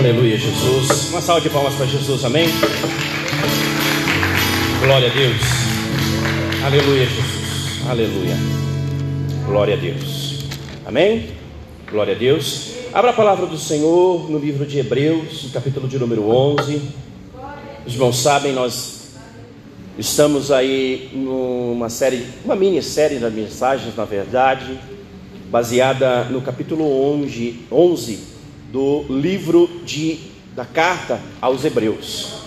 Aleluia, Jesus. Uma salva de palmas para Jesus, amém? Glória a Deus. Aleluia, Jesus. Aleluia. Glória a Deus. Amém? Glória a Deus. Abra a palavra do Senhor no livro de Hebreus, no capítulo de número 11. Os irmãos sabem, nós estamos aí numa série, uma minissérie de mensagens, na verdade, baseada no capítulo 11, 11 do livro de, da carta aos Hebreus.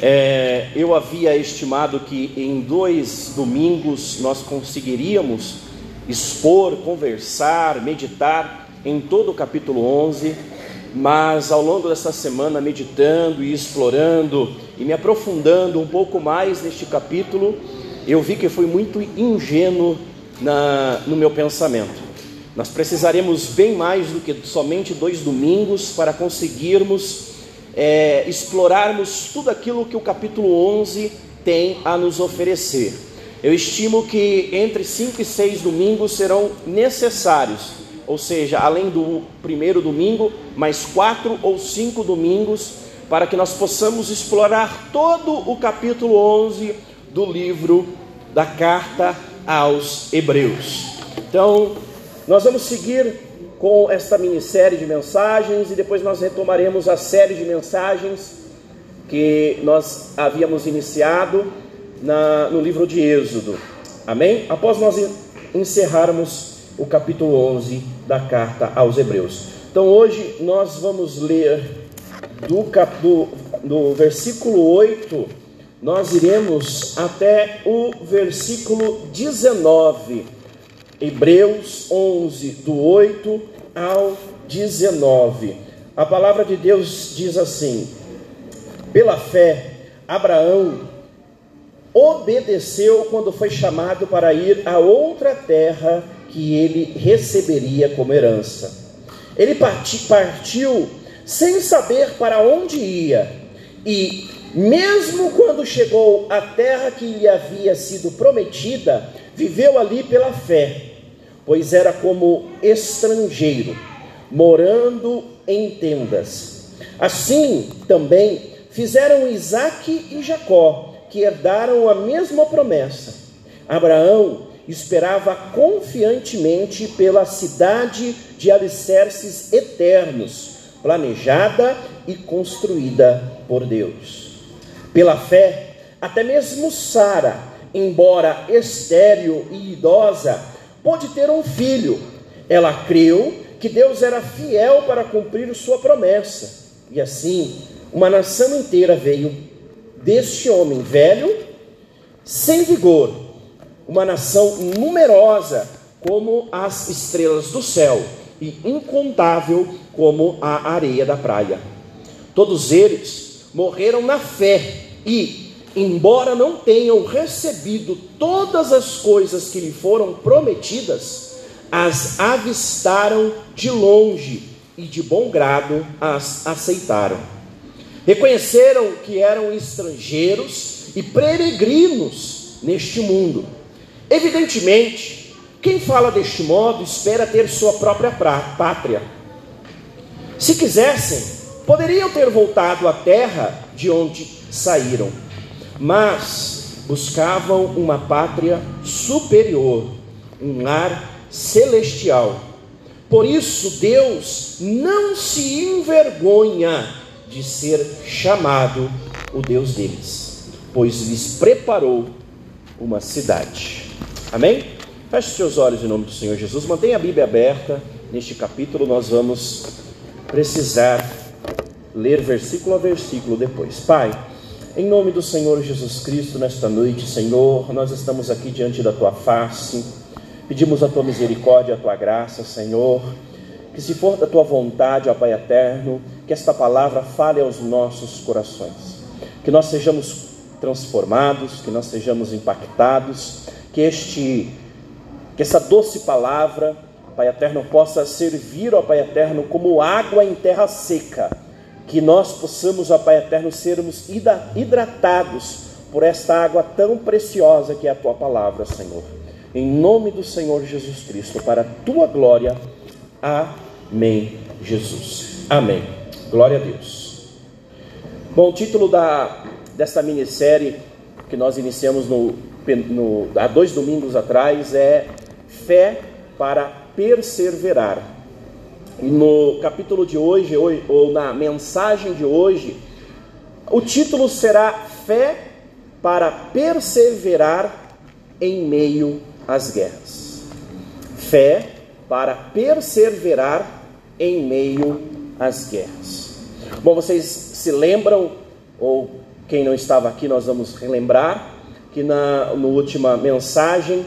É, eu havia estimado que em dois domingos nós conseguiríamos expor, conversar, meditar em todo o capítulo 11, mas ao longo dessa semana, meditando e explorando e me aprofundando um pouco mais neste capítulo, eu vi que fui muito ingênuo na, no meu pensamento. Nós precisaremos bem mais do que somente dois domingos para conseguirmos é, explorarmos tudo aquilo que o capítulo 11 tem a nos oferecer. Eu estimo que entre cinco e seis domingos serão necessários, ou seja, além do primeiro domingo, mais quatro ou cinco domingos, para que nós possamos explorar todo o capítulo 11 do livro da carta aos Hebreus. Então, nós vamos seguir com esta minissérie de mensagens e depois nós retomaremos a série de mensagens que nós havíamos iniciado na, no livro de Êxodo. Amém? Após nós encerrarmos o capítulo 11 da carta aos Hebreus. Então hoje nós vamos ler do, cap, do, do versículo 8, nós iremos até o versículo 19 Hebreus 11, do 8 ao 19. A palavra de Deus diz assim: Pela fé, Abraão obedeceu quando foi chamado para ir a outra terra que ele receberia como herança. Ele partiu sem saber para onde ia, e, mesmo quando chegou à terra que lhe havia sido prometida, viveu ali pela fé pois era como estrangeiro, morando em tendas. Assim também fizeram Isaque e Jacó, que herdaram a mesma promessa. Abraão esperava confiantemente pela cidade de alicerces eternos, planejada e construída por Deus. Pela fé, até mesmo Sara, embora estéril e idosa, pôde ter um filho. Ela creu que Deus era fiel para cumprir sua promessa. E assim, uma nação inteira veio deste homem velho, sem vigor, uma nação numerosa como as estrelas do céu e incontável como a areia da praia. Todos eles morreram na fé e embora não tenham recebido todas as coisas que lhe foram prometidas, as avistaram de longe e de bom grado as aceitaram. Reconheceram que eram estrangeiros e peregrinos neste mundo. Evidentemente, quem fala deste modo espera ter sua própria pátria. Se quisessem, poderiam ter voltado à terra de onde saíram mas buscavam uma pátria superior, um lar celestial. Por isso, Deus não se envergonha de ser chamado o Deus deles, pois lhes preparou uma cidade. Amém? Feche seus olhos em nome do Senhor Jesus. Mantenha a Bíblia aberta. Neste capítulo, nós vamos precisar ler versículo a versículo depois. Pai. Em nome do Senhor Jesus Cristo, nesta noite, Senhor, nós estamos aqui diante da tua face, pedimos a tua misericórdia, a tua graça, Senhor, que se for da tua vontade, ó Pai eterno, que esta palavra fale aos nossos corações, que nós sejamos transformados, que nós sejamos impactados, que este que essa doce palavra, Pai eterno, possa servir, ó Pai eterno, como água em terra seca que nós possamos, ó Pai eterno, sermos hidratados por esta água tão preciosa que é a tua palavra, Senhor. Em nome do Senhor Jesus Cristo, para a tua glória. Amém, Jesus. Amém. Glória a Deus. Bom, o título da, desta minissérie que nós iniciamos no, no, há dois domingos atrás é Fé para Perseverar. No capítulo de hoje, ou, ou na mensagem de hoje, o título será Fé para Perseverar em meio às guerras. Fé para perseverar em meio às guerras. Bom, vocês se lembram, ou quem não estava aqui, nós vamos relembrar, que na no última mensagem,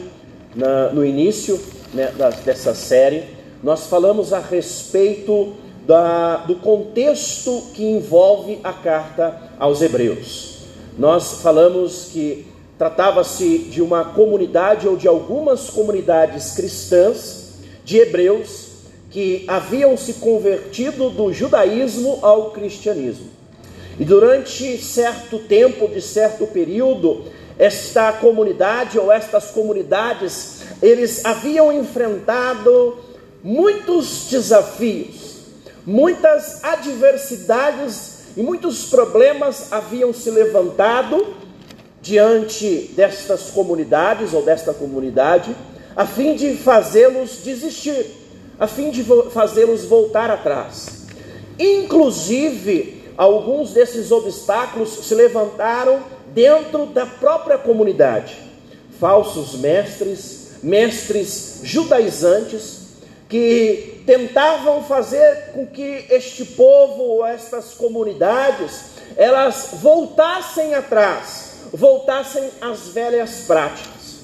na, no início né, da, dessa série, nós falamos a respeito da, do contexto que envolve a carta aos Hebreus. Nós falamos que tratava-se de uma comunidade ou de algumas comunidades cristãs de hebreus que haviam se convertido do judaísmo ao cristianismo. E durante certo tempo, de certo período, esta comunidade ou estas comunidades, eles haviam enfrentado muitos desafios, muitas adversidades e muitos problemas haviam se levantado diante destas comunidades ou desta comunidade, a fim de fazê-los desistir a fim de fazê-los voltar atrás. Inclusive, alguns desses obstáculos se levantaram dentro da própria comunidade. Falsos mestres, mestres judaizantes, que tentavam fazer com que este povo estas comunidades elas voltassem atrás, voltassem às velhas práticas.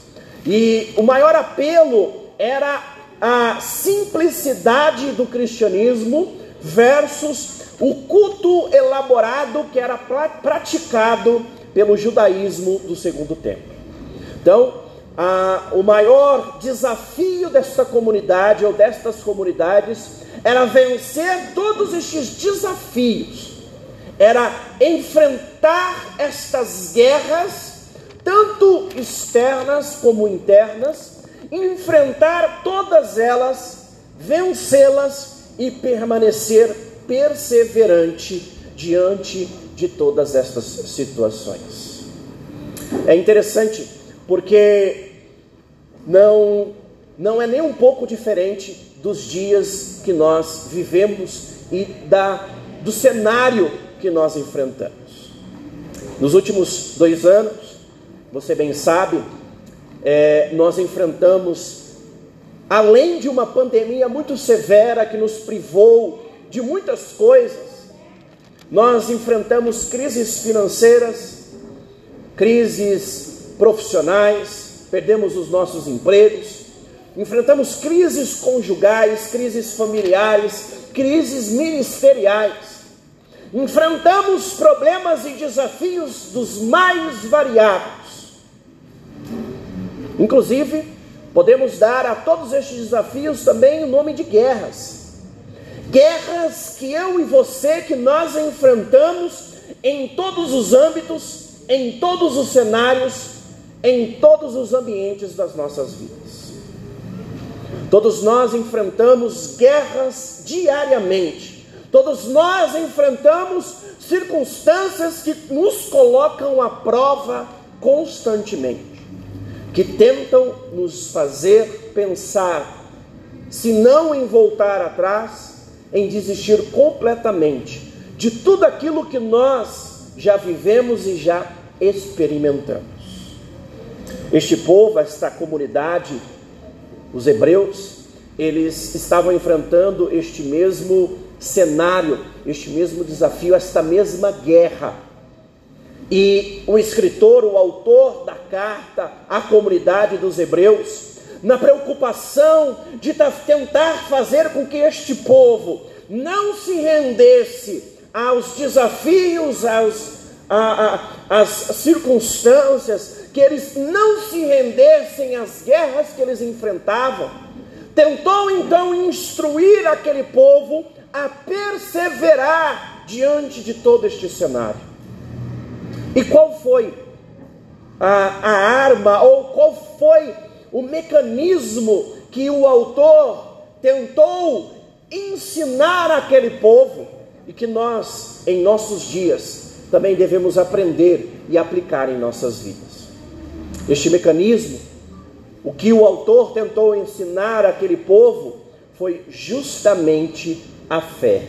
E o maior apelo era a simplicidade do cristianismo versus o culto elaborado que era praticado pelo judaísmo do segundo tempo. Então, a, o maior desafio desta comunidade ou destas comunidades era vencer todos estes desafios, era enfrentar estas guerras, tanto externas como internas, enfrentar todas elas, vencê-las e permanecer perseverante diante de todas estas situações. É interessante porque não não é nem um pouco diferente dos dias que nós vivemos e da do cenário que nós enfrentamos. Nos últimos dois anos, você bem sabe, é, nós enfrentamos, além de uma pandemia muito severa que nos privou de muitas coisas, nós enfrentamos crises financeiras, crises profissionais, perdemos os nossos empregos, enfrentamos crises conjugais, crises familiares, crises ministeriais. Enfrentamos problemas e desafios dos mais variados. Inclusive, podemos dar a todos estes desafios também o nome de guerras. Guerras que eu e você, que nós enfrentamos em todos os âmbitos, em todos os cenários, em todos os ambientes das nossas vidas. Todos nós enfrentamos guerras diariamente. Todos nós enfrentamos circunstâncias que nos colocam à prova constantemente que tentam nos fazer pensar, se não em voltar atrás, em desistir completamente de tudo aquilo que nós já vivemos e já experimentamos. Este povo, esta comunidade, os hebreus, eles estavam enfrentando este mesmo cenário, este mesmo desafio, esta mesma guerra. E o escritor, o autor da carta à comunidade dos Hebreus, na preocupação de tentar fazer com que este povo não se rendesse aos desafios, aos, a, a, às circunstâncias, que eles não se rendessem às guerras que eles enfrentavam, tentou então instruir aquele povo a perseverar diante de todo este cenário. E qual foi a, a arma, ou qual foi o mecanismo que o autor tentou ensinar aquele povo e que nós, em nossos dias, também devemos aprender e aplicar em nossas vidas. Este mecanismo, o que o autor tentou ensinar àquele povo, foi justamente a fé.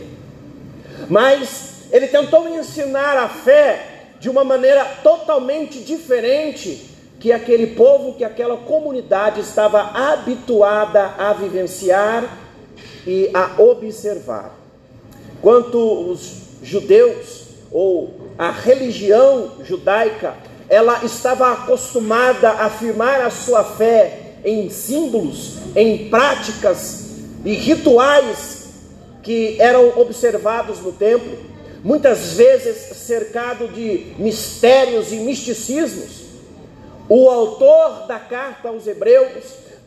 Mas ele tentou ensinar a fé de uma maneira totalmente diferente que aquele povo, que aquela comunidade estava habituada a vivenciar e a observar. Quanto os judeus ou a religião judaica, ela estava acostumada a afirmar a sua fé em símbolos, em práticas e rituais que eram observados no templo, muitas vezes cercado de mistérios e misticismos. O autor da carta aos Hebreus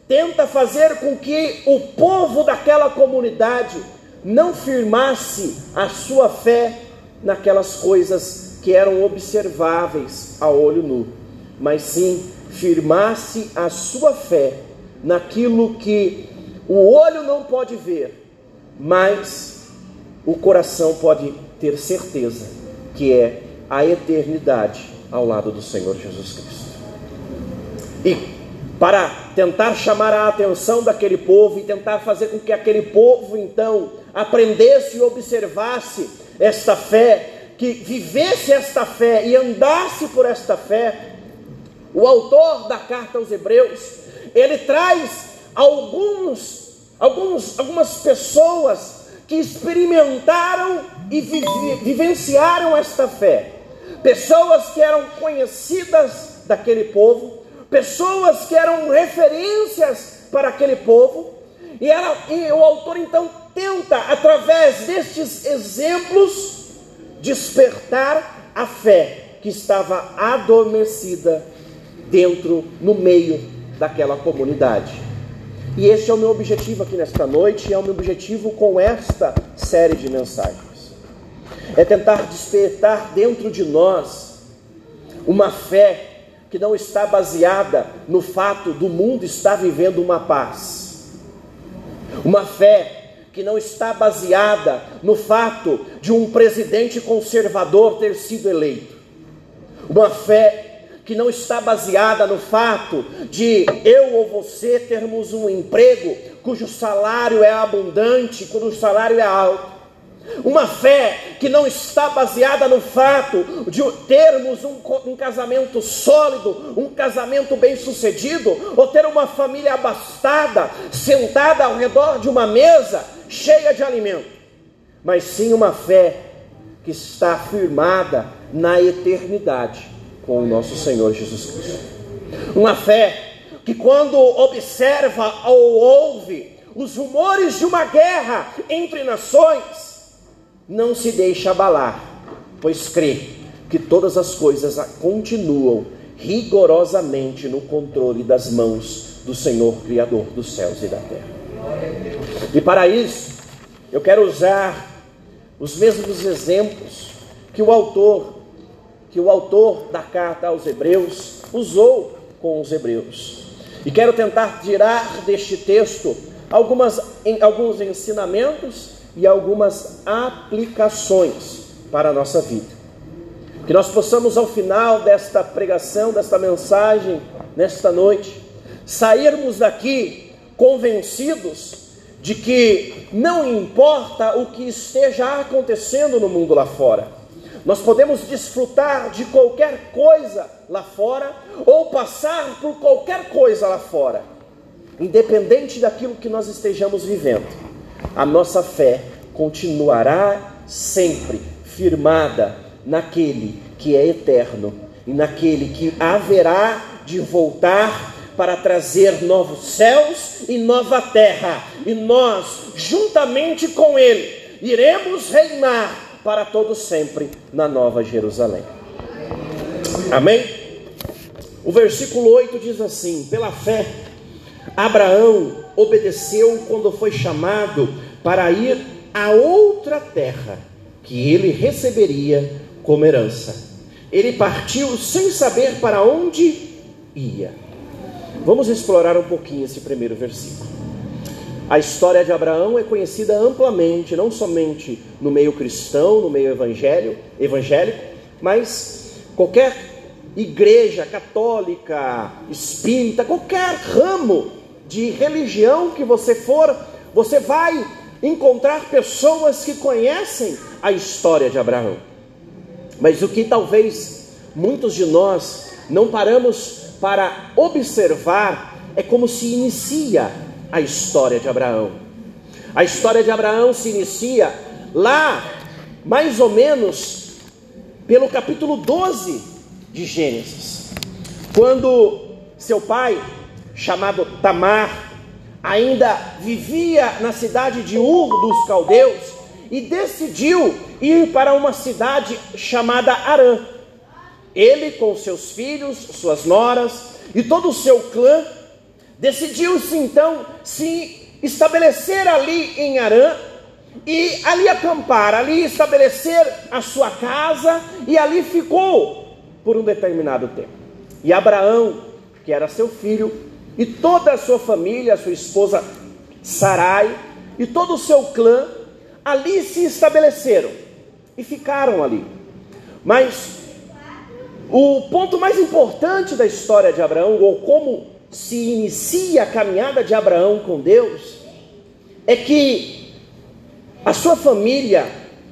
tenta fazer com que o povo daquela comunidade não firmasse a sua fé naquelas coisas que eram observáveis a olho nu, mas sim firmasse a sua fé naquilo que o olho não pode ver, mas o coração pode ter certeza que é a eternidade ao lado do Senhor Jesus Cristo. E para tentar chamar a atenção daquele povo e tentar fazer com que aquele povo então aprendesse e observasse esta fé, que vivesse esta fé e andasse por esta fé. O autor da carta aos Hebreus, ele traz alguns, alguns algumas pessoas que experimentaram e vivenciaram esta fé. Pessoas que eram conhecidas daquele povo, pessoas que eram referências para aquele povo, e, ela, e o autor então tenta, através destes exemplos, despertar a fé que estava adormecida dentro, no meio daquela comunidade. E este é o meu objetivo aqui nesta noite, e é o meu objetivo com esta série de mensagens. É tentar despertar dentro de nós uma fé que não está baseada no fato do mundo estar vivendo uma paz. Uma fé que não está baseada no fato de um presidente conservador ter sido eleito. Uma fé que não está baseada no fato de eu ou você termos um emprego cujo salário é abundante, cujo salário é alto. Uma fé que não está baseada no fato de termos um, um, casamento sólido, um casamento bem sucedido, ou ter uma família abastada, sentada ao redor de uma mesa cheia de alimento, mas sim uma fé que está firmada na eternidade com o nosso Senhor Jesus Cristo. Uma fé que, quando observa ou ouve os rumores de uma guerra entre nações, não se deixa abalar, pois crê que todas as coisas continuam rigorosamente no controle das mãos do Senhor Criador dos céus e da terra. E para isso, eu quero usar os mesmos exemplos que o autor que o autor da carta aos Hebreus usou com os hebreus. E quero tentar tirar deste texto algumas, alguns ensinamentos e algumas aplicações para a nossa vida. Que nós possamos, ao final desta pregação, desta mensagem, nesta noite, sairmos daqui convencidos de que não importa o que esteja acontecendo no mundo lá fora, nós podemos desfrutar de qualquer coisa lá fora ou passar por qualquer coisa lá fora, independente daquilo que nós estejamos vivendo. A nossa fé continuará sempre firmada naquele que é eterno e naquele que haverá de voltar para trazer novos céus e nova terra, e nós, juntamente com Ele, iremos reinar para todos sempre na Nova Jerusalém. Amém? O versículo 8 diz assim: Pela fé, Abraão obedeceu quando foi chamado para ir a outra terra que ele receberia como herança. Ele partiu sem saber para onde ia. Vamos explorar um pouquinho esse primeiro versículo. A história de Abraão é conhecida amplamente, não somente no meio cristão, no meio evangelho, evangélico, mas qualquer igreja católica, espírita, qualquer ramo de religião que você for, você vai encontrar pessoas que conhecem a história de Abraão. Mas o que talvez muitos de nós não paramos para observar é como se inicia a história de Abraão. A história de Abraão se inicia lá, mais ou menos, pelo capítulo 12 de Gênesis, quando seu pai, chamado Tamar, ainda vivia na cidade de Ur dos Caldeus e decidiu ir para uma cidade chamada Arã. Ele, com seus filhos, suas noras e todo o seu clã, decidiu-se então se estabelecer ali em Arã e ali acampar, ali estabelecer a sua casa e ali ficou por um determinado tempo. E Abraão, que era seu filho, e toda a sua família, sua esposa Sarai e todo o seu clã ali se estabeleceram e ficaram ali. Mas o ponto mais importante da história de Abraão, ou como se inicia a caminhada de Abraão com Deus, é que a sua família,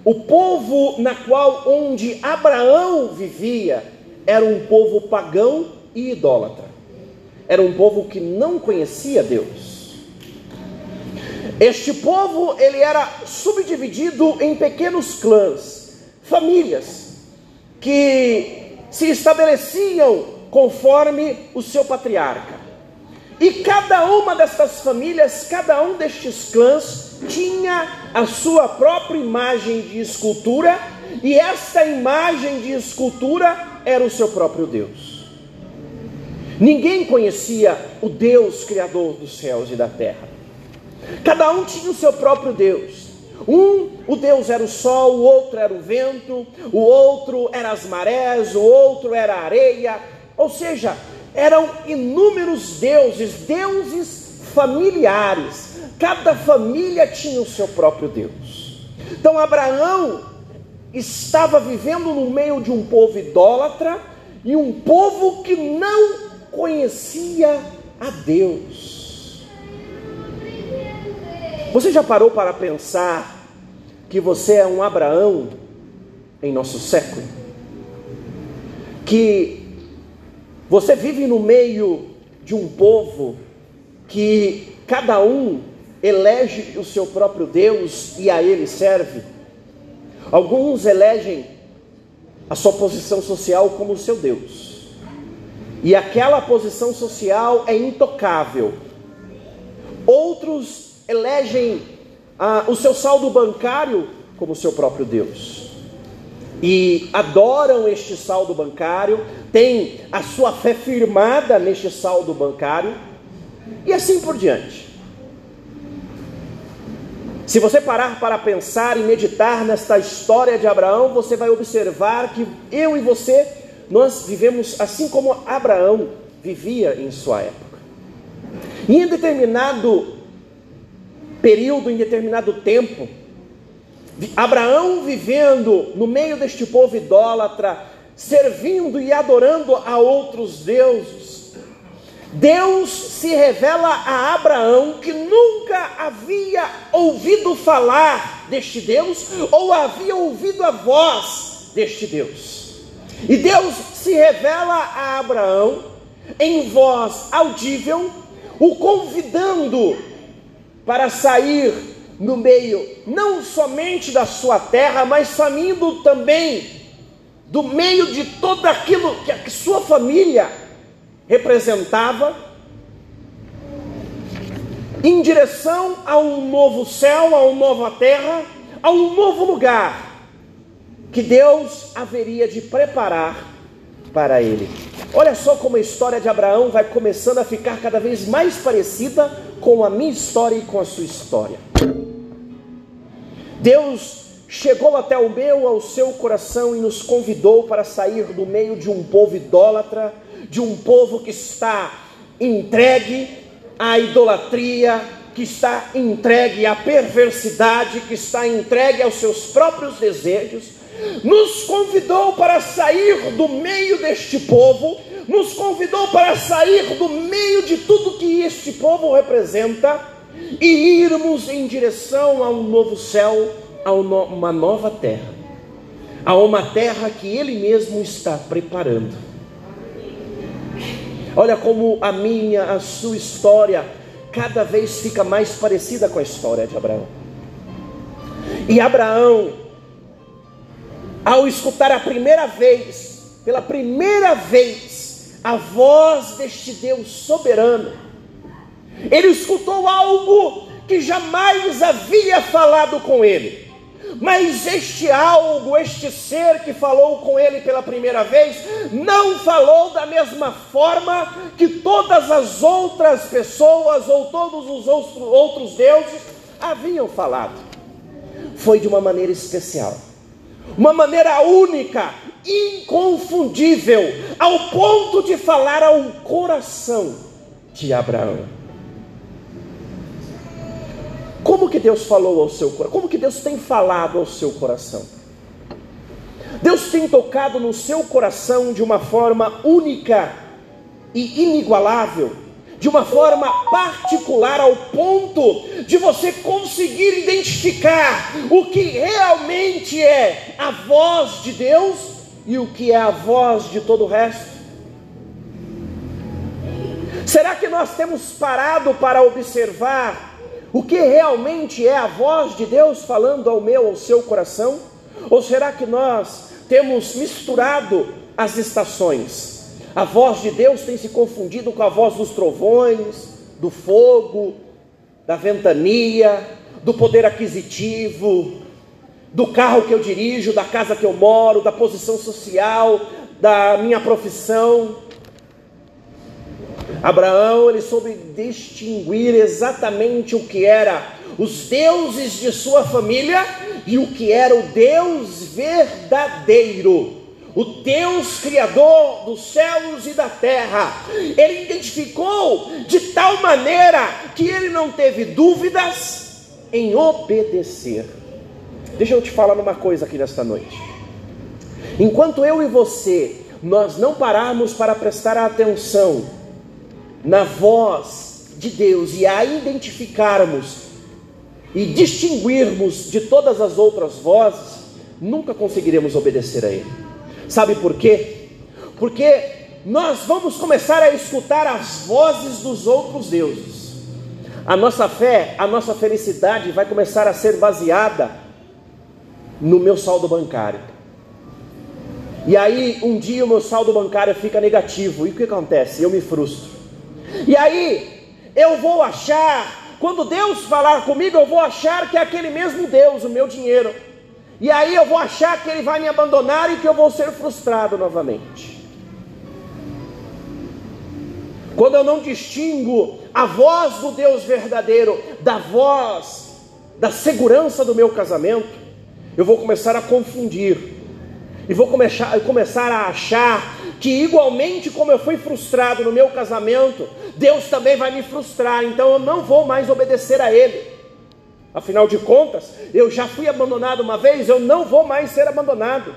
o povo na qual onde Abraão vivia, era um povo pagão e idólatra. Era um povo que não conhecia Deus. Este povo, ele era subdividido em pequenos clãs, famílias que se estabeleciam conforme o seu patriarca. E cada uma dessas famílias, cada um destes clãs, tinha a sua própria imagem de escultura, e essa imagem de escultura era o seu próprio Deus. Ninguém conhecia o Deus Criador dos céus e da terra. Cada um tinha o seu próprio Deus. Um, o Deus era o sol, o outro era o vento, o outro era as marés, o outro era a areia. Ou seja, eram inúmeros deuses, deuses familiares. Cada família tinha o seu próprio Deus. Então Abraão estava vivendo no meio de um povo idólatra e um povo que não conhecia a Deus. Você já parou para pensar que você é um Abraão em nosso século? Que você vive no meio de um povo que cada um elege o seu próprio Deus e a ele serve. Alguns elegem a sua posição social como o seu Deus. E aquela posição social é intocável. Outros elegem ah, o seu saldo bancário como seu próprio Deus e adoram este saldo bancário, têm a sua fé firmada neste saldo bancário, e assim por diante. Se você parar para pensar e meditar nesta história de Abraão, você vai observar que eu e você, nós vivemos assim como Abraão vivia em sua época. E em determinado período, em determinado tempo, Abraão vivendo no meio deste povo idólatra, servindo e adorando a outros deuses. Deus se revela a Abraão que nunca havia ouvido falar deste Deus ou havia ouvido a voz deste Deus. E Deus se revela a Abraão em voz audível, o convidando para sair no meio não somente da sua terra, mas saindo também do meio de tudo aquilo que a sua família representava, em direção a um novo céu, a uma nova terra, a um novo lugar que Deus haveria de preparar para ele. Olha só como a história de Abraão vai começando a ficar cada vez mais parecida com a minha história e com a sua história. Deus chegou até o meu, ao seu coração e nos convidou para sair do meio de um povo idólatra, de um povo que está entregue à idolatria, que está entregue à perversidade, que está entregue aos seus próprios desejos, nos convidou para sair do meio deste povo, nos convidou para sair do meio de tudo que este povo representa e irmos em direção a um novo céu, a uma nova terra, a uma terra que Ele mesmo está preparando. Olha como a minha, a sua história cada vez fica mais parecida com a história de Abraão. E Abraão, ao escutar a primeira vez, pela primeira vez, a voz deste Deus soberano, ele escutou algo que jamais havia falado com ele. Mas este algo, este ser que falou com ele pela primeira vez, não falou da mesma forma que todas as outras pessoas ou todos os outros deuses haviam falado. Foi de uma maneira especial, uma maneira única, inconfundível, ao ponto de falar ao coração de Abraão. Como que Deus falou ao seu coração? Como que Deus tem falado ao seu coração? Deus tem tocado no seu coração de uma forma única e inigualável, de uma forma particular, ao ponto de você conseguir identificar o que realmente é a voz de Deus e o que é a voz de todo o resto? Será que nós temos parado para observar o que realmente é a voz de Deus falando ao meu, ao seu coração? Ou será que nós temos misturado as estações? A voz de Deus tem se confundido com a voz dos trovões, do fogo, da ventania, do poder aquisitivo, do carro que eu dirijo, da casa que eu moro, da posição social, da minha profissão. Abraão ele soube distinguir exatamente o que era os deuses de sua família e o que era o Deus verdadeiro, o Deus criador dos céus e da terra. Ele identificou de tal maneira que ele não teve dúvidas em obedecer. Deixa eu te falar uma coisa aqui nesta noite. Enquanto eu e você nós não pararmos para prestar atenção na voz de Deus e a identificarmos e distinguirmos de todas as outras vozes, nunca conseguiremos obedecer a Ele. Sabe por quê? Porque nós vamos começar a escutar as vozes dos outros deuses. A nossa fé, a nossa felicidade vai começar a ser baseada no meu saldo bancário. E aí, um dia o meu saldo bancário fica negativo. E o que acontece? Eu me frustro. E aí, eu vou achar, quando Deus falar comigo, eu vou achar que é aquele mesmo Deus, o meu dinheiro. E aí eu vou achar que ele vai me abandonar e que eu vou ser frustrado novamente. Quando eu não distingo a voz do Deus verdadeiro da voz da segurança do meu casamento, eu vou começar a confundir e vou começar, começar a achar que, igualmente como eu fui frustrado no meu casamento, Deus também vai me frustrar, então eu não vou mais obedecer a Ele. Afinal de contas, eu já fui abandonado uma vez, eu não vou mais ser abandonado.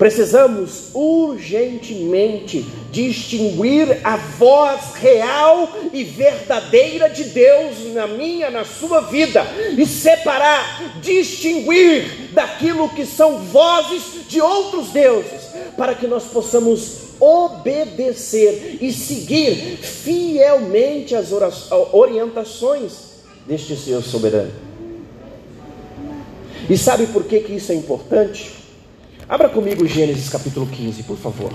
Precisamos urgentemente distinguir a voz real e verdadeira de Deus na minha, na sua vida, e separar, distinguir daquilo que são vozes de outros deuses, para que nós possamos obedecer e seguir fielmente as orientações deste Senhor soberano. E sabe por que, que isso é importante? Abra comigo Gênesis capítulo 15, por favor.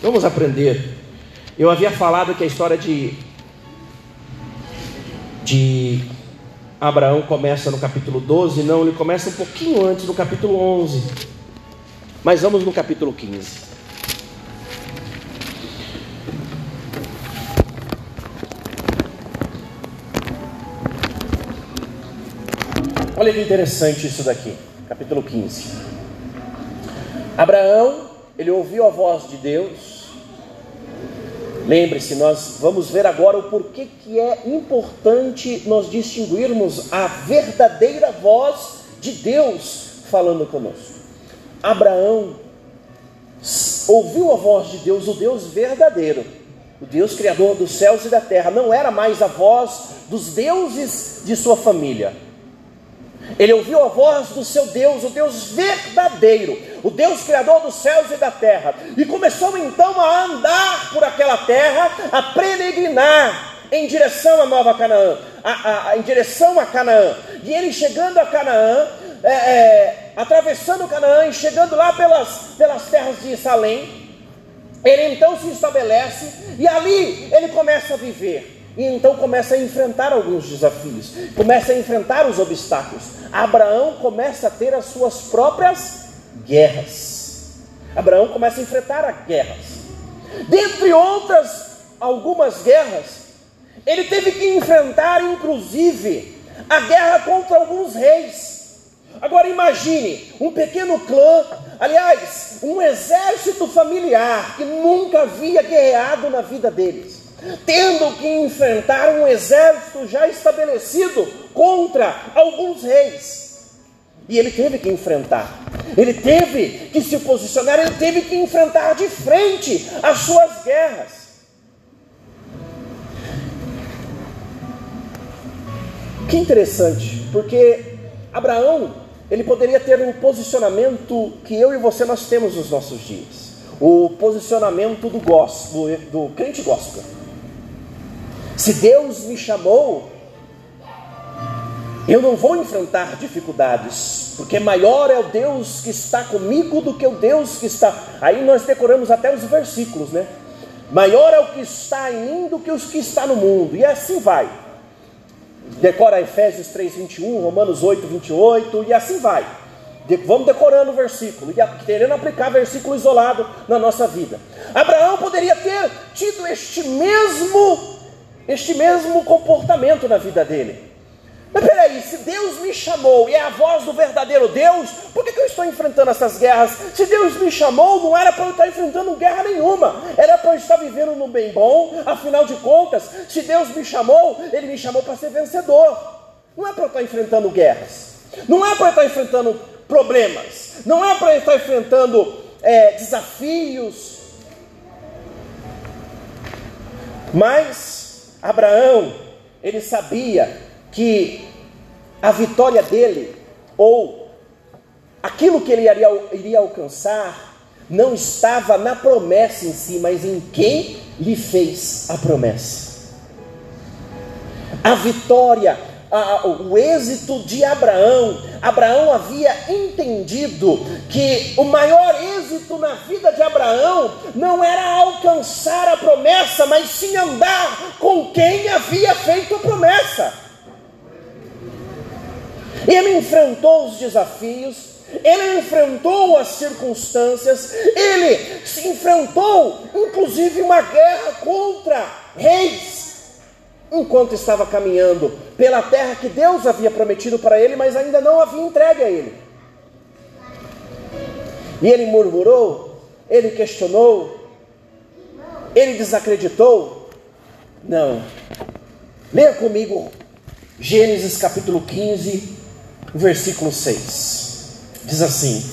Vamos aprender. Eu havia falado que a história de, de Abraão começa no capítulo 12, não, ele começa um pouquinho antes, no capítulo 11. Mas vamos no capítulo 15. Olha que interessante isso daqui, capítulo 15. Abraão, ele ouviu a voz de Deus Lembre-se, nós vamos ver agora o porquê que é importante nós distinguirmos a verdadeira voz de Deus falando conosco. Abraão ouviu a voz de Deus, o Deus verdadeiro, o Deus criador dos céus e da terra, não era mais a voz dos deuses de sua família. Ele ouviu a voz do seu Deus, o Deus verdadeiro, o Deus criador dos céus e da terra, e começou então a andar por aquela terra, a peregrinar em direção à Nova Canaã, a, a, em direção a Canaã. E ele chegando a Canaã, é, é, atravessando Canaã e chegando lá pelas, pelas terras de Salém, ele então se estabelece e ali ele começa a viver. E então começa a enfrentar alguns desafios, começa a enfrentar os obstáculos. Abraão começa a ter as suas próprias guerras. Abraão começa a enfrentar guerras. Dentre outras algumas guerras, ele teve que enfrentar inclusive a guerra contra alguns reis. Agora imagine um pequeno clã, aliás, um exército familiar que nunca havia guerreado na vida deles, tendo que enfrentar um exército já estabelecido contra alguns reis. E ele teve que enfrentar, ele teve que se posicionar, ele teve que enfrentar de frente as suas guerras. Que interessante, porque Abraão ele poderia ter um posicionamento que eu e você nós temos nos nossos dias. O posicionamento do gospel, do crente gospel. Se Deus me chamou, eu não vou enfrentar dificuldades, porque maior é o Deus que está comigo do que o Deus que está. Aí nós decoramos até os versículos, né? Maior é o que está em mim do que os que está no mundo, e assim vai decora Efésios 3, 21, Romanos 8, 28 e assim vai. Vamos decorando o versículo e querendo aplicar versículo isolado na nossa vida. Abraão poderia ter tido este mesmo, este mesmo comportamento na vida dele. Mas peraí, se Deus me chamou e é a voz do verdadeiro Deus, por que, que eu estou enfrentando essas guerras? Se Deus me chamou, não era para eu estar enfrentando guerra nenhuma, era para eu estar vivendo no bem bom, afinal de contas, se Deus me chamou, Ele me chamou para ser vencedor, não é para eu estar enfrentando guerras, não é para eu estar enfrentando problemas, não é para eu estar enfrentando é, desafios, mas Abraão, ele sabia que a vitória dele, ou aquilo que ele iria, iria alcançar, não estava na promessa em si, mas em quem lhe fez a promessa. A vitória, a, o êxito de Abraão, Abraão havia entendido que o maior êxito na vida de Abraão não era alcançar a promessa, mas sim andar com quem havia feito a promessa. Ele enfrentou os desafios, ele enfrentou as circunstâncias, ele se enfrentou, inclusive, uma guerra contra reis, enquanto estava caminhando pela terra que Deus havia prometido para ele, mas ainda não havia entregue a ele. E ele murmurou, ele questionou, ele desacreditou. Não. Leia comigo Gênesis capítulo 15, versículo 6. Diz assim: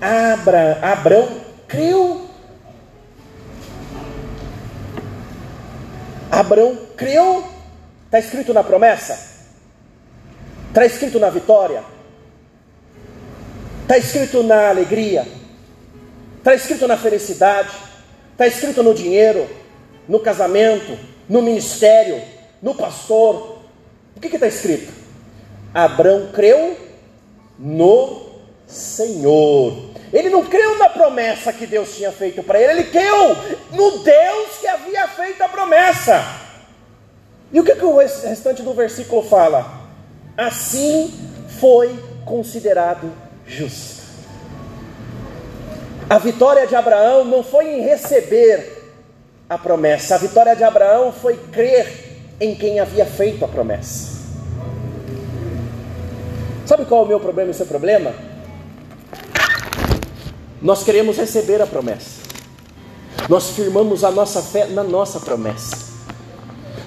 Abra, Abrão creu. Abrão creu. Está escrito na promessa? Está escrito na vitória? Está escrito na alegria? Está escrito na felicidade? Está escrito no dinheiro? No casamento? No ministério? No pastor? O que está escrito? Abraão creu no Senhor. Ele não creu na promessa que Deus tinha feito para ele, ele creu no Deus que havia feito a promessa. E o que, que o restante do versículo fala? Assim foi considerado justo. A vitória de Abraão não foi em receber a promessa, a vitória de Abraão foi crer em quem havia feito a promessa. Sabe qual é o meu problema e o seu problema? Nós queremos receber a promessa. Nós firmamos a nossa fé na nossa promessa.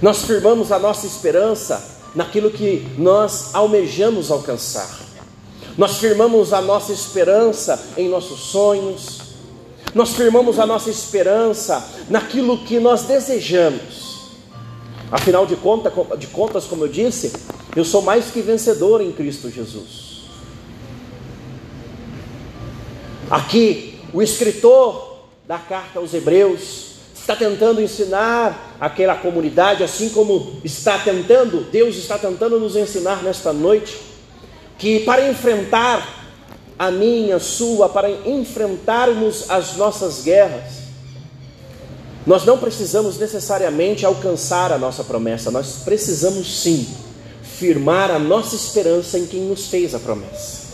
Nós firmamos a nossa esperança naquilo que nós almejamos alcançar. Nós firmamos a nossa esperança em nossos sonhos. Nós firmamos a nossa esperança naquilo que nós desejamos. Afinal de, conta, de contas, como eu disse, eu sou mais que vencedor em Cristo Jesus. Aqui, o escritor da carta aos Hebreus está tentando ensinar aquela comunidade, assim como está tentando, Deus está tentando nos ensinar nesta noite, que para enfrentar a minha, a sua, para enfrentarmos as nossas guerras, nós não precisamos necessariamente alcançar a nossa promessa, nós precisamos sim firmar a nossa esperança em quem nos fez a promessa.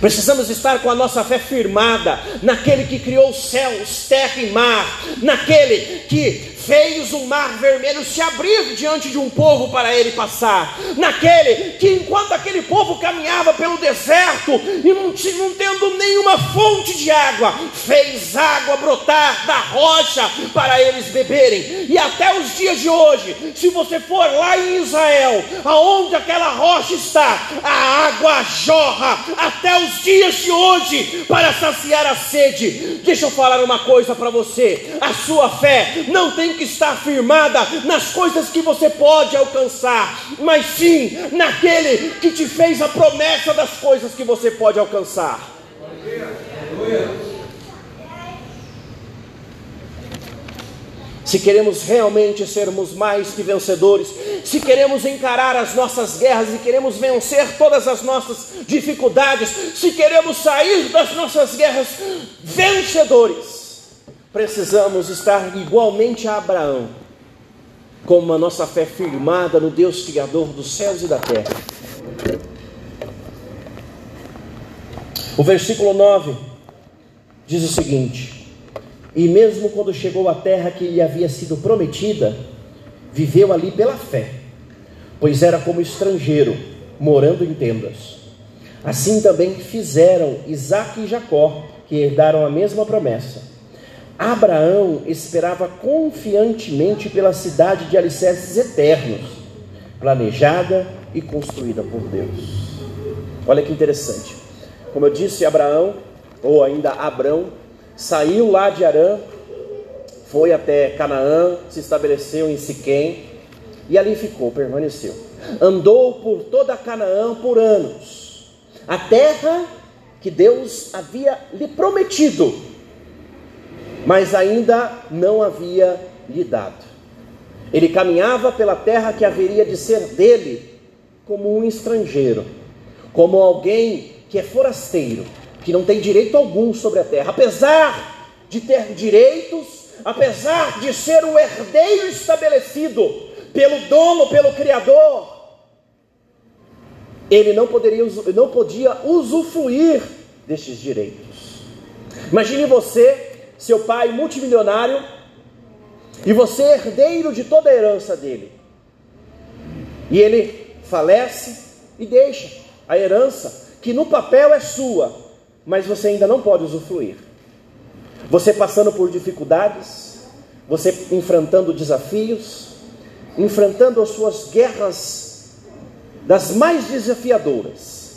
Precisamos estar com a nossa fé firmada naquele que criou céus, terra e mar, naquele que fez o mar vermelho se abrir diante de um povo para ele passar. Naquele que, enquanto aquele povo caminhava pelo deserto e não, não tendo nenhuma fonte de água, fez água brotar da rocha para eles beberem. E até os dias de hoje, se você for lá em Israel, aonde aquela rocha está, a água jorra até os dias de hoje para saciar a sede. Deixa eu falar uma coisa para você: a sua fé não tem que estar firmada nas coisas que você pode alcançar, mas sim naquele que te fez a promessa das coisas que você pode alcançar. Se queremos realmente sermos mais que vencedores, se queremos encarar as nossas guerras e queremos vencer todas as nossas dificuldades, se queremos sair das nossas guerras vencedores, precisamos estar igualmente a Abraão, com a nossa fé firmada no Deus Criador dos céus e da terra. O versículo 9 diz o seguinte: E mesmo quando chegou à terra que lhe havia sido prometida, viveu ali pela fé, pois era como estrangeiro, morando em tendas. Assim também fizeram Isaac e Jacó, que herdaram a mesma promessa. Abraão esperava confiantemente pela cidade de alicerces eternos, planejada e construída por Deus. Olha que interessante. Como eu disse, Abraão, ou ainda Abrão, saiu lá de Arã, foi até Canaã, se estabeleceu em Siquém e ali ficou, permaneceu. Andou por toda Canaã por anos. A terra que Deus havia lhe prometido mas ainda não havia lhe dado. Ele caminhava pela terra que haveria de ser dele, como um estrangeiro, como alguém que é forasteiro, que não tem direito algum sobre a terra, apesar de ter direitos, apesar de ser o herdeiro estabelecido pelo dono, pelo Criador, ele não, poderia, não podia usufruir destes direitos. Imagine você seu pai multimilionário e você é herdeiro de toda a herança dele. E ele falece e deixa a herança, que no papel é sua, mas você ainda não pode usufruir. Você passando por dificuldades, você enfrentando desafios, enfrentando as suas guerras das mais desafiadoras,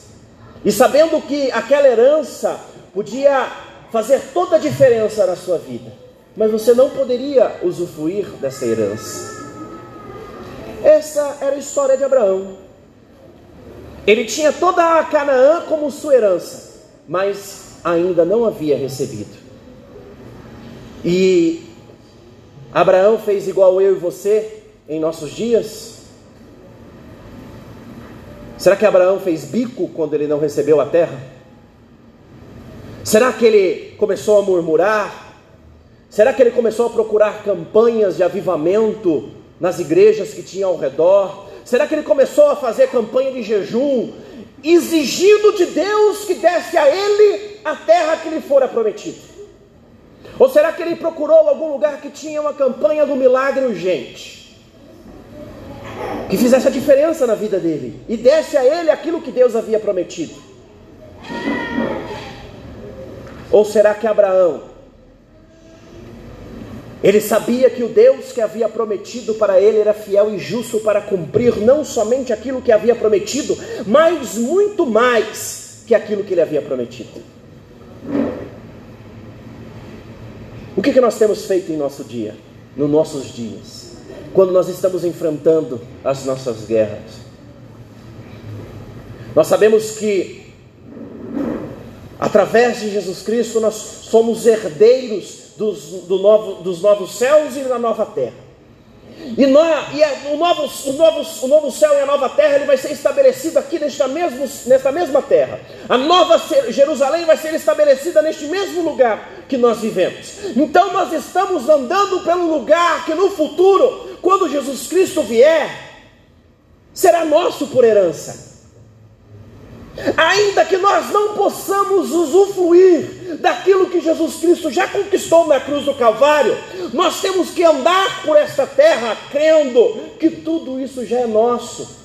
e sabendo que aquela herança podia fazer toda a diferença na sua vida, mas você não poderia usufruir dessa herança. Essa era a história de Abraão. Ele tinha toda a Canaã como sua herança, mas ainda não havia recebido. E Abraão fez igual eu e você em nossos dias? Será que Abraão fez bico quando ele não recebeu a terra? Será que ele começou a murmurar? Será que ele começou a procurar campanhas de avivamento nas igrejas que tinha ao redor? Será que ele começou a fazer campanha de jejum, exigindo de Deus que desse a ele a terra que lhe fora prometida? Ou será que ele procurou algum lugar que tinha uma campanha do milagre urgente? Que fizesse a diferença na vida dele e desse a ele aquilo que Deus havia prometido? Ou será que Abraão Ele sabia que o Deus que havia prometido para ele era fiel e justo para cumprir não somente aquilo que havia prometido, mas muito mais que aquilo que ele havia prometido. O que, que nós temos feito em nosso dia, nos nossos dias, quando nós estamos enfrentando as nossas guerras? Nós sabemos que, através de Jesus Cristo, nós somos herdeiros dos, do novo, dos novos céus e da nova terra. E, nós, e a, o, novo, o, novo, o novo céu e a nova terra ele vai ser estabelecido aqui nesta, mesmo, nesta mesma terra. A nova Jerusalém vai ser estabelecida neste mesmo lugar que nós vivemos. Então nós estamos andando pelo lugar que no futuro, quando Jesus Cristo vier, será nosso por herança. Ainda que nós não possamos usufruir daquilo que Jesus Cristo já conquistou na cruz do Calvário, nós temos que andar por esta terra crendo que tudo isso já é nosso.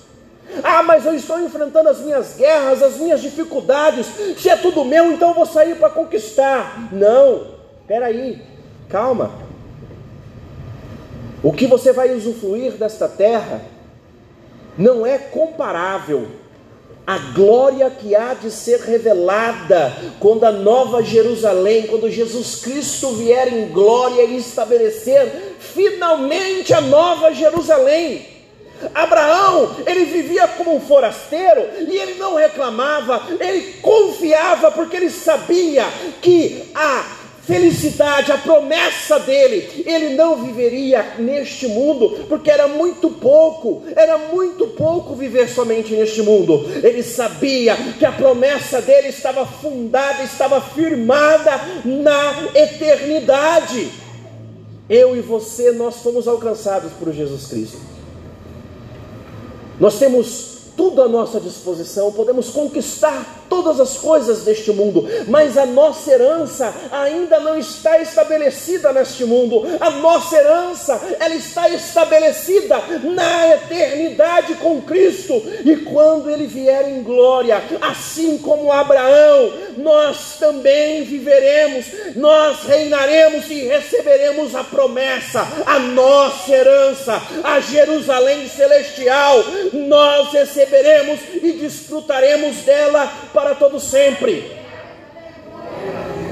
Ah, mas eu estou enfrentando as minhas guerras, as minhas dificuldades. Se é tudo meu, então eu vou sair para conquistar. Não, aí, calma. O que você vai usufruir desta terra não é comparável a glória que há de ser revelada quando a nova Jerusalém, quando Jesus Cristo vier em glória e estabelecer finalmente a nova Jerusalém. Abraão, ele vivia como um forasteiro e ele não reclamava, ele confiava porque ele sabia que a felicidade, a promessa dele, ele não viveria neste mundo, porque era muito pouco, era muito pouco viver somente neste mundo. Ele sabia que a promessa dele estava fundada, estava firmada na eternidade. Eu e você, nós fomos alcançados por Jesus Cristo. Nós temos tudo à nossa disposição, podemos conquistar todas as coisas deste mundo, mas a nossa herança ainda não está estabelecida neste mundo. A nossa herança, ela está estabelecida na eternidade com Cristo. E quando ele vier em glória, assim como Abraão, nós também viveremos, nós reinaremos e receberemos a promessa, a nossa herança, a Jerusalém celestial. Nós receberemos e desfrutaremos dela para todo sempre.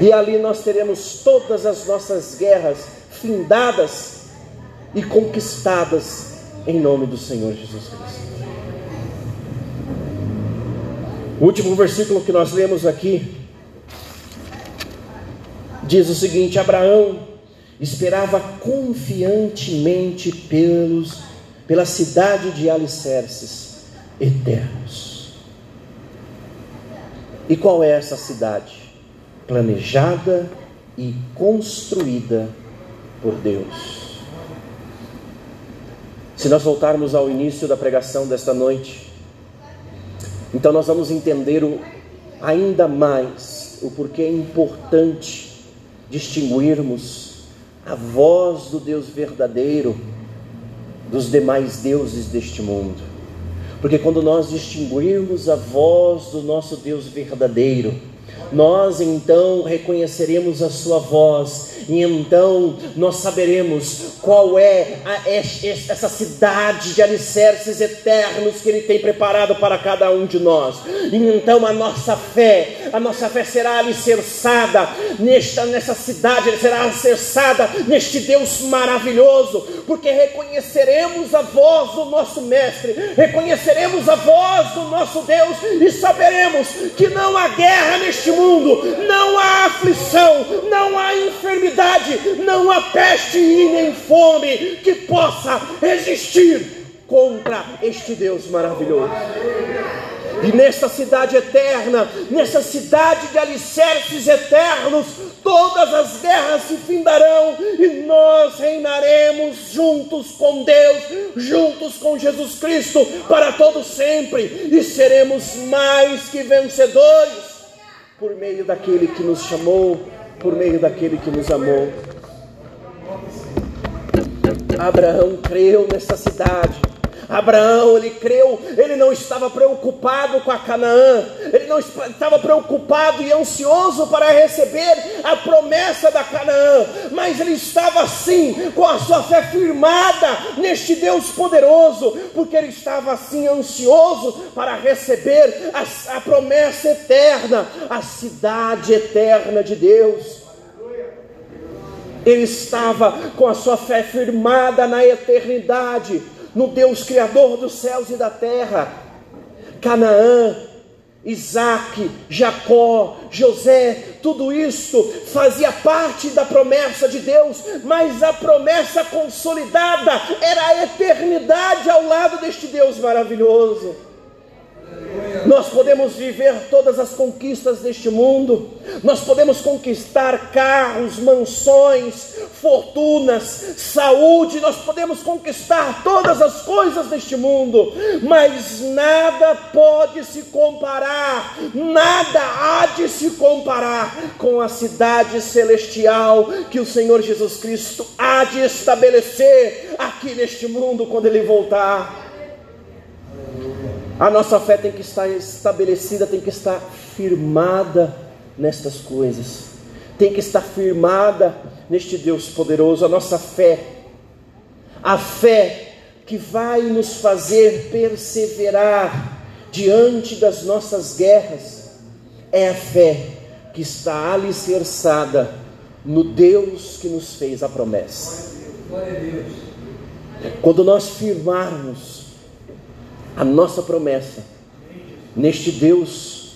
E ali nós teremos todas as nossas guerras findadas e conquistadas em nome do Senhor Jesus Cristo. O último versículo que nós lemos aqui diz o seguinte: Abraão esperava confiantemente pelos, pela cidade de alicerces eternos. E qual é essa cidade? Planejada e construída por Deus. Se nós voltarmos ao início da pregação desta noite, então nós vamos entender o, ainda mais o porquê é importante distinguirmos a voz do Deus verdadeiro dos demais deuses deste mundo. Porque quando nós distinguirmos a voz do nosso Deus verdadeiro, nós então reconheceremos a sua voz e então nós saberemos qual é a, essa cidade de alicerces eternos que Ele tem preparado para cada um de nós. E então a nossa fé, a nossa fé será alicerçada nesta, nessa cidade, será alicerçada neste Deus maravilhoso, porque reconheceremos a voz do nosso Mestre, reconheceremos a voz do nosso Deus e saberemos que não há guerra neste mundo, não há aflição, não há enfermidade não há peste e nem fome que possa resistir contra este Deus maravilhoso. E nessa cidade eterna, nessa cidade de alicerces eternos, todas as guerras se findarão e nós reinaremos juntos com Deus, juntos com Jesus Cristo para todo sempre e seremos mais que vencedores por meio daquele que nos chamou por meio daquele que nos amou. Abraão creu nessa cidade. Abraão, ele creu, ele não estava preocupado com a Canaã, ele não estava preocupado e ansioso para receber a promessa da Canaã, mas ele estava sim com a sua fé firmada neste Deus poderoso, porque ele estava assim ansioso para receber a, a promessa eterna, a cidade eterna de Deus. Ele estava com a sua fé firmada na eternidade no Deus Criador dos céus e da terra. Canaã, Isaac, Jacó, José, tudo isso fazia parte da promessa de Deus, mas a promessa consolidada era a eternidade ao lado deste Deus maravilhoso. Nós podemos viver todas as conquistas deste mundo, nós podemos conquistar carros, mansões, fortunas, saúde, nós podemos conquistar todas as coisas deste mundo, mas nada pode se comparar, nada há de se comparar com a cidade celestial que o Senhor Jesus Cristo há de estabelecer aqui neste mundo quando ele voltar. A nossa fé tem que estar estabelecida, tem que estar firmada nestas coisas, tem que estar firmada neste Deus poderoso. A nossa fé, a fé que vai nos fazer perseverar diante das nossas guerras, é a fé que está alicerçada no Deus que nos fez a promessa. Quando nós firmarmos a nossa promessa neste Deus,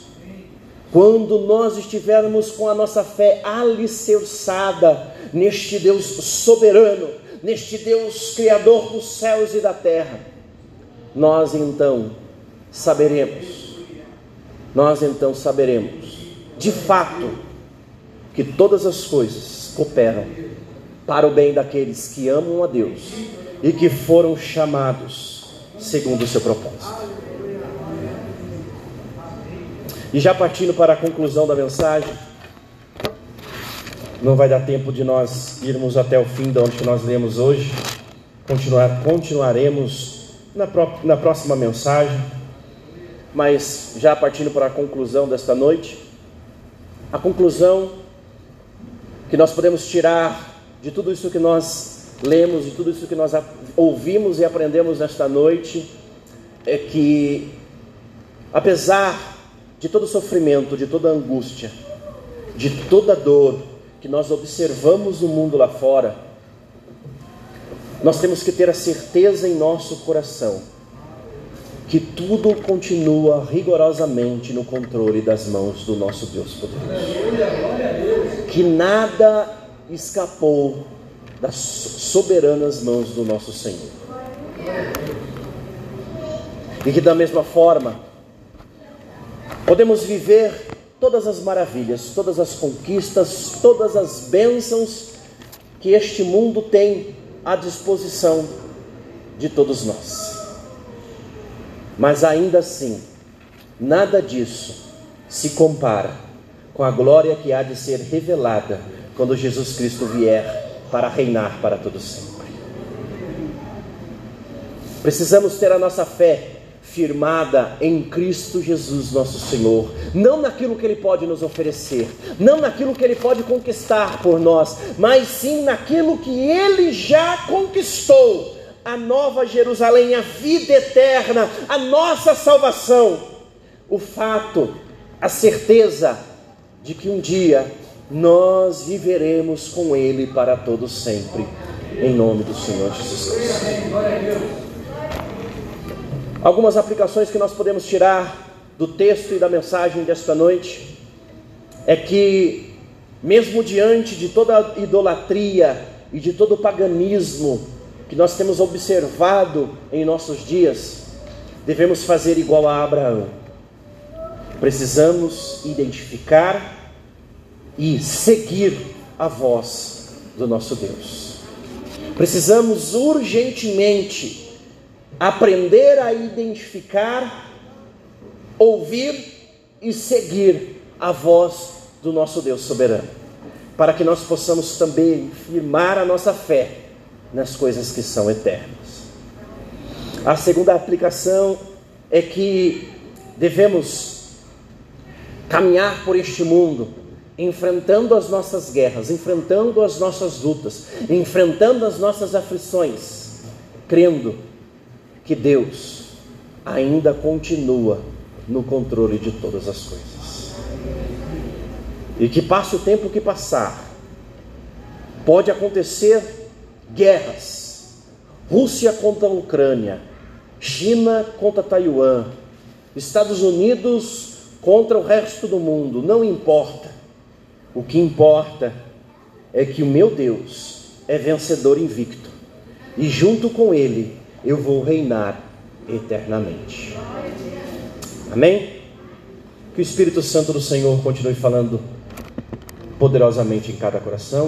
quando nós estivermos com a nossa fé alicerçada neste Deus soberano, neste Deus criador dos céus e da terra, nós então saberemos, nós então saberemos, de fato, que todas as coisas cooperam para o bem daqueles que amam a Deus e que foram chamados segundo o seu propósito. E já partindo para a conclusão da mensagem, não vai dar tempo de nós irmos até o fim de onde nós lemos hoje. Continuar, continuaremos na, na próxima mensagem, mas já partindo para a conclusão desta noite, a conclusão que nós podemos tirar de tudo isso que nós lemos e tudo isso que nós ouvimos e aprendemos nesta noite é que, apesar de todo sofrimento, de toda angústia, de toda dor que nós observamos no mundo lá fora, nós temos que ter a certeza em nosso coração que tudo continua rigorosamente no controle das mãos do nosso Deus poderoso. Que nada escapou das soberanas mãos do nosso Senhor. E que da mesma forma, podemos viver todas as maravilhas, todas as conquistas, todas as bênçãos que este mundo tem à disposição de todos nós. Mas ainda assim, nada disso se compara com a glória que há de ser revelada quando Jesus Cristo vier para reinar para todo sempre. Precisamos ter a nossa fé firmada em Cristo Jesus, nosso Senhor, não naquilo que Ele pode nos oferecer, não naquilo que Ele pode conquistar por nós, mas sim naquilo que Ele já conquistou. A nova Jerusalém, a vida eterna, a nossa salvação, o fato, a certeza de que um dia nós viveremos com Ele para todo sempre, em nome do Senhor Jesus Cristo. Algumas aplicações que nós podemos tirar do texto e da mensagem desta noite é que, mesmo diante de toda a idolatria e de todo o paganismo que nós temos observado em nossos dias, devemos fazer igual a Abraão. Precisamos identificar e seguir a voz do nosso Deus. Precisamos urgentemente aprender a identificar, ouvir e seguir a voz do nosso Deus soberano, para que nós possamos também firmar a nossa fé nas coisas que são eternas. A segunda aplicação é que devemos caminhar por este mundo, enfrentando as nossas guerras, enfrentando as nossas lutas, enfrentando as nossas aflições, crendo que Deus ainda continua no controle de todas as coisas. E que passe o tempo que passar, pode acontecer guerras. Rússia contra a Ucrânia, China contra Taiwan, Estados Unidos contra o resto do mundo, não importa. O que importa é que o meu Deus é vencedor invicto, e junto com Ele eu vou reinar eternamente. Amém? Que o Espírito Santo do Senhor continue falando poderosamente em cada coração.